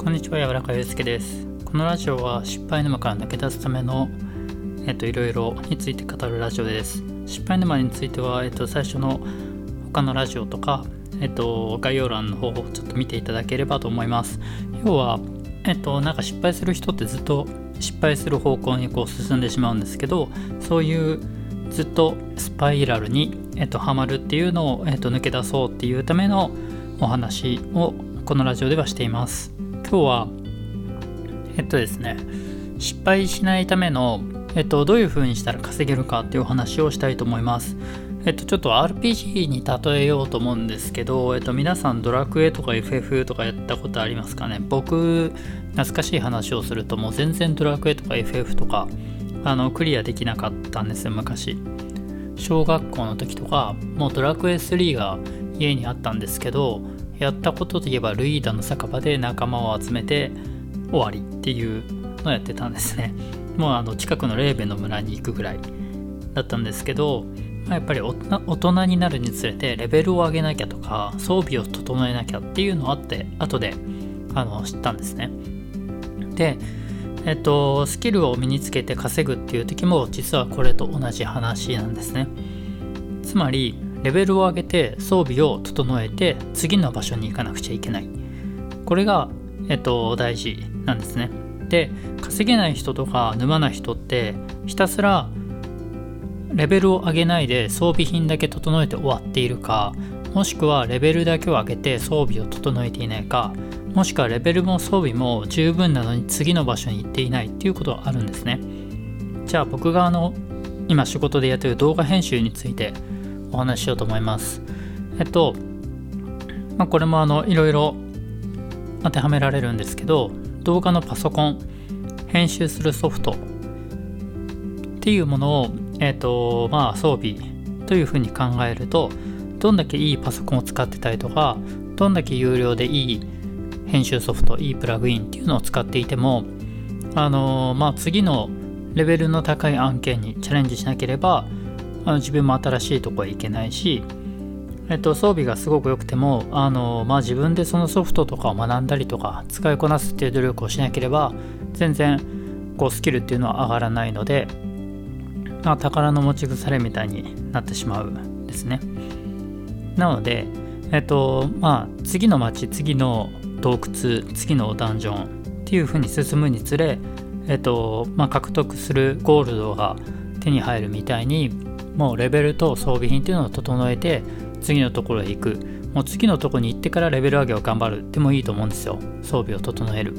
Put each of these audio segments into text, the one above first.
こんにちは、柔らかゆうすけです。このラジオは失敗沼から抜け出すための、えっと、いろいろについて語るラジオです。失敗沼については、えっと、最初の他のラジオとか、えっと、概要欄の方をちょっと見ていただければと思います。要は、えっと、なんか失敗する人ってずっと失敗する方向にこう進んでしまうんですけど、そういうずっとスパイラルに、えっと、はまるっていうのを、えっと、抜け出そうっていうためのお話をこのラジオではしています。今日はえっとですね失敗しないための、えっと、どういう風にしたら稼げるかっていうお話をしたいと思います。えっと、ちょっと RPG に例えようと思うんですけど、えっと、皆さんドラクエとか FF とかやったことありますかね？僕、懐かしい話をするともう全然ドラクエとか FF とかあのクリアできなかったんですよ、昔。小学校の時とか、もうドラクエ3が家にあったんですけど、やったことといえばルイーダの酒場で仲間を集めて終わりっていうのをやってたんですね。もうあの近くのレーベの村に行くぐらいだったんですけど、まあ、やっぱり大人になるにつれてレベルを上げなきゃとか装備を整えなきゃっていうのあって後であの知ったんですね。で、えっと、スキルを身につけて稼ぐっていう時も実はこれと同じ話なんですね。つまりレベルを上げて装備を整えて次の場所に行かなくちゃいけない。これが、えっと、大事なんですね。で、稼げない人とか沼な人ってひたすらレベルを上げないで装備品だけ整えて終わっているか、もしくはレベルだけを上げて装備を整えていないか、もしくはレベルも装備も十分なのに次の場所に行っていないっていうことがあるんですね。じゃあ僕があの今仕事でやってる動画編集についてお話ししようと思います。えっと、まあ、これもあのいろいろ当てはめられるんですけど、動画のパソコン、編集するソフトっていうものを、えっと、まあ装備というふうに考えると、どんだけいいパソコンを使ってたりとか、どんだけ有料でいい編集ソフト、いいプラグインっていうのを使っていても、あのまあ次のレベルの高い案件にチャレンジしなければ、あの自分も新しいとこへ行けないし、えっと、装備がすごく良くてもあの、まあ、自分でそのソフトとかを学んだりとか使いこなすっていう努力をしなければ全然こうスキルっていうのは上がらないので、まあ、宝の持ち腐れみたいになってしまうんですね。なので、えっとまあ、次の街次の洞窟次のダンジョンっていう風に進むにつれ、えっとまあ、獲得するゴールドが手に入るみたいにもうレベルと装備品っていうのを整えて次のところへ行く。もう次のとこに行ってからレベル上げを頑張るでもいいと思うんですよ。装備を整える。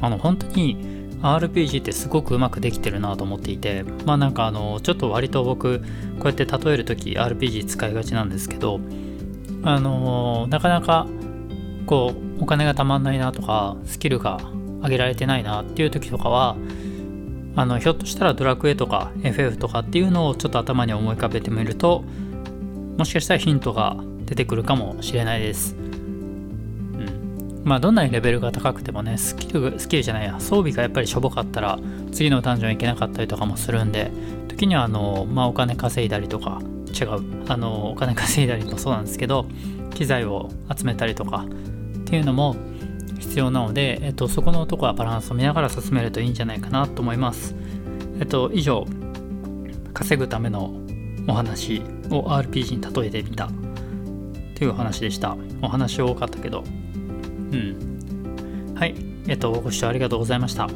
あの本当に RPG ってすごくうまくできてるなと思っていてまあなんかあのちょっと割と僕こうやって例える時 RPG 使いがちなんですけどあのなかなかこうお金がたまんないなとかスキルが上げられてないなっていう時とかはあのひょっとしたらドラクエとか FF とかっていうのをちょっと頭に思い浮かべてみるともしかしたらヒントが出てくるかもしれないです。うん。まあどんなにレベルが高くてもね、スキル、スキルじゃないや、装備がやっぱりしょぼかったら次のダンジョン行けなかったりとかもするんで、時にはあの、まあお金稼いだりとか、違う、あの、お金稼いだりもそうなんですけど、機材を集めたりとかっていうのも必要なので、えっと、そこのとこはバランスを見ながら進めるといいんじゃないかなと思います。えっと、以上、稼ぐためのお話を RPG に例えてみたというお話でした。お話多かったけど。うん。はい。えっと、ご視聴ありがとうございました。